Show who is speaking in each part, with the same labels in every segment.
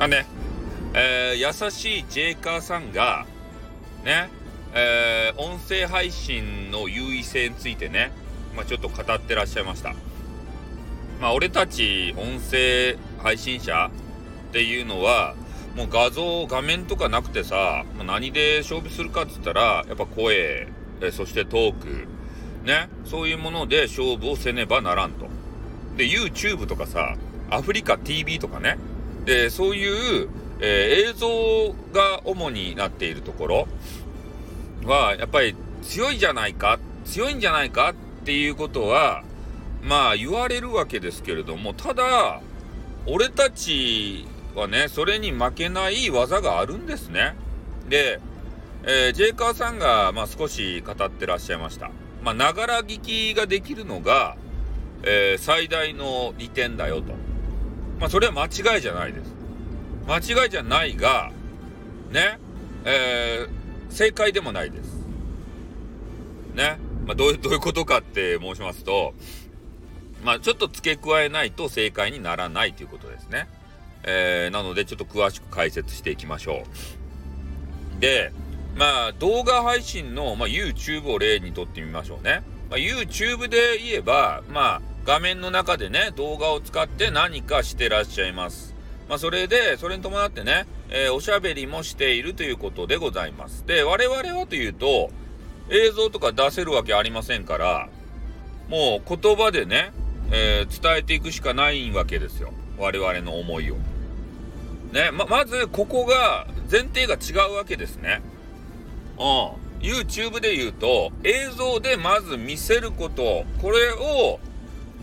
Speaker 1: あね、えー、優しいジェイカーさんが、ね、えー、音声配信の優位性についてね、まあ、ちょっと語ってらっしゃいました。まあ、俺たち音声配信者っていうのは、もう画像、画面とかなくてさ、まあ、何で勝負するかっつったら、やっぱ声、えそしてトーク、ね、そういうもので勝負をせねばならんと。で、YouTube とかさ、アフリカ TV とかね、で、そういう、えー、映像が主になっているところは、やっぱり強いじゃないか、強いんじゃないかっていうことは、まあ言われるわけですけれども、ただ、俺たちはね、それに負けない技があるんですね。で、えー、ジェイカーさんが、まあ、少し語ってらっしゃいました。ま、ながら聞きができるのが、えー、最大の利点だよと。まあ、それは間違いじゃないです。間違いじゃないが、ね、えー、正解でもないです。ね。まあ、どういう、どういうことかって申しますと、まあ、ちょっと付け加えないと正解にならないということですね。えー、なので、ちょっと詳しく解説していきましょう。で、まあ、動画配信の、まあ、YouTube を例にとってみましょうね。まあ、YouTube で言えば、まあ、画面の中でね、動画を使って何かしてらっしゃいます。まあ、それで、それに伴ってね、えー、おしゃべりもしているということでございます。で、我々はというと、映像とか出せるわけありませんから、もう言葉でね、えー、伝えていくしかないわけですよ。我々の思いを。ね、ま、まず、ここが、前提が違うわけですね。うん。YouTube で言うと、映像でまず見せること、これを、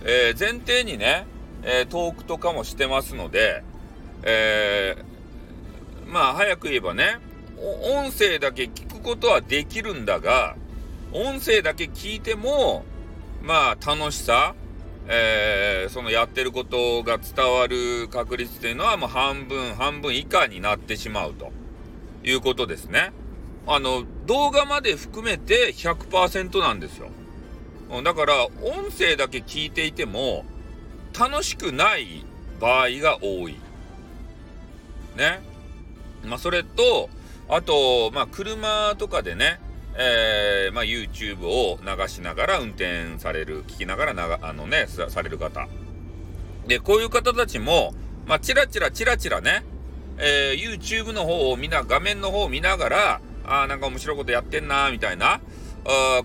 Speaker 1: えー、前提にね、えー、トークとかもしてますので、えー、まあ、早く言えばね、音声だけ聞くことはできるんだが、音声だけ聞いても、まあ、楽しさ、えー、そのやってることが伝わる確率っていうのはもう半分、半分以下になってしまうということですね。あの、動画まで含めて100%なんですよ。だから、音声だけ聞いていても、楽しくない場合が多い。ね。まあ、それと、あと、まあ、車とかでね、えー、まあ、YouTube を流しながら運転される、聞きながらなが、あのね、される方。で、こういう方たちも、まあ、チラチラチラチラね、えー、YouTube の方を見な、画面の方を見ながら、ああ、なんか面白いことやってんな、みたいな、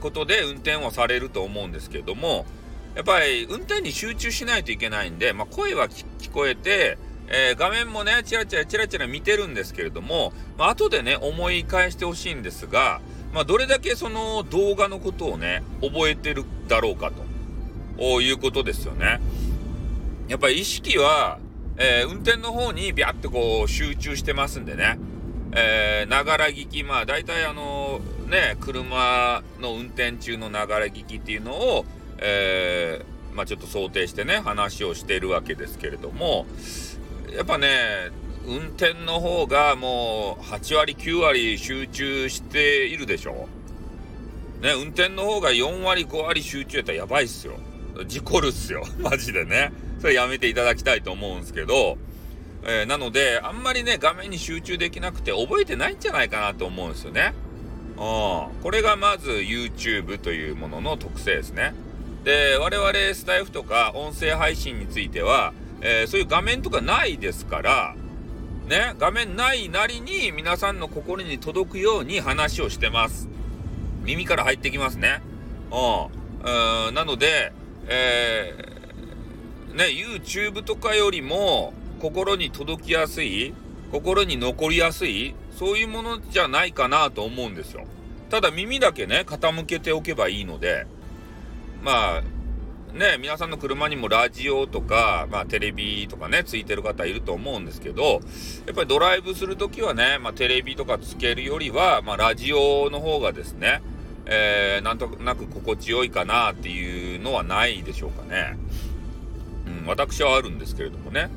Speaker 1: ことで運転をされると思うんですけども、やっぱり運転に集中しないといけないんで、まあ、声は聞こえて、えー、画面もね、チラチラチラチラ見てるんですけれども、まあ、後でね、思い返してほしいんですが、まあ、どれだけその動画のことをね、覚えてるだろうかと、いうことですよね。やっぱり意識は、えー、運転の方にビャッとこう集中してますんでね。えながら聞き、まあ大体あのね、車の運転中のながら聞きっていうのを、えー、まあちょっと想定してね、話をしているわけですけれども、やっぱね、運転の方がもう8割9割集中しているでしょ？ね、運転の方が4割5割集中やったらやばいっすよ。事故るっすよ。マジでね。それやめていただきたいと思うんですけど、えー、なので、あんまりね、画面に集中できなくて覚えてないんじゃないかなと思うんですよね。うん。これがまず YouTube というものの特性ですね。で、我々スタイフとか音声配信については、えー、そういう画面とかないですから、ね、画面ないなりに皆さんの心に届くように話をしてます。耳から入ってきますね。うん。うんなので、えー、ね、YouTube とかよりも心に届きやすい、心に残りやすい、そういうものじゃないかなと思うんですよ。ただ耳だけね、傾けておけばいいので、まあ、ね、皆さんの車にもラジオとか、まあテレビとかね、ついてる方いると思うんですけど、やっぱりドライブするときはね、まあテレビとかつけるよりは、まあラジオの方がですね、えー、なんとなく心地よいかなっていうのはないでしょうかね。うん、私はあるんですけれどもね。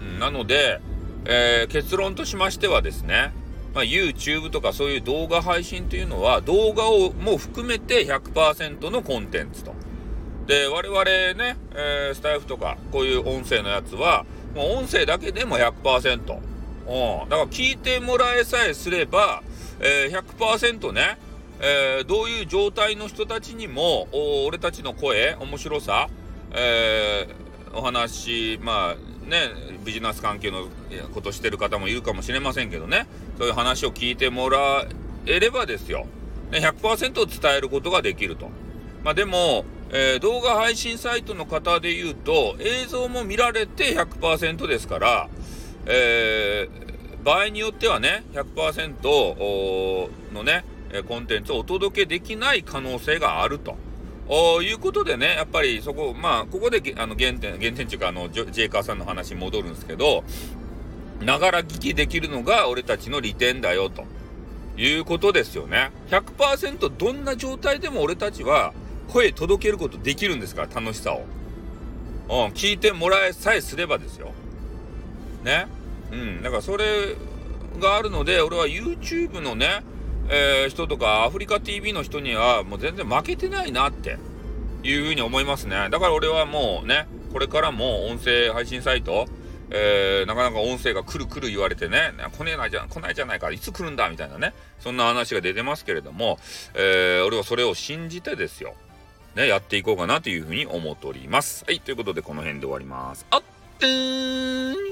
Speaker 1: うん、なので、えー、結論としましてはですね、まあ、YouTube とかそういう動画配信というのは動画をも含めて100%のコンテンツと。で、我々ね、えー、スタイフとか、こういう音声のやつは、もう音声だけでも100%。うん。だから聞いてもらえさえすれば、えー、100%ね、えー、どういう状態の人たちにも、俺たちの声、面白さ、えー、お話、まあね、ビジネス関係のことしてる方もいるかもしれませんけどね、そういう話を聞いてもらえればですよ、ね、100%伝えることができると。まあでも、えー、動画配信サイトの方で言うと、映像も見られて100%ですから、えー、場合によってはね、100%のね、コンテンツをお届けできない可能性があると。いうことでね、やっぱりそこ、まあ、ここであの原点、原点っていうか、あの、ジェイカーさんの話に戻るんですけど、ながら聞きできるのが俺たちの利点だよ、ということですよね。100%どんな状態でも俺たちは声届けることできるんですから、楽しさを。うん、聞いてもらえさえすればですよ。ね？うん、だからそれがあるので、俺は YouTube のね、えー、人とかアフリカ TV の人にはもう全然負けてないなっていうふうに思いますね。だから俺はもうね、これからも音声配信サイト、えー、なかなか音声がくるくる言われてね、来ねえないじゃ、来ないじゃないか、いつ来るんだみたいなね、そんな話が出てますけれども、えー、俺はそれを信じてですよ、ね、やっていこうかなというふうに思っております。はい、ということでこの辺で終わります。あってーん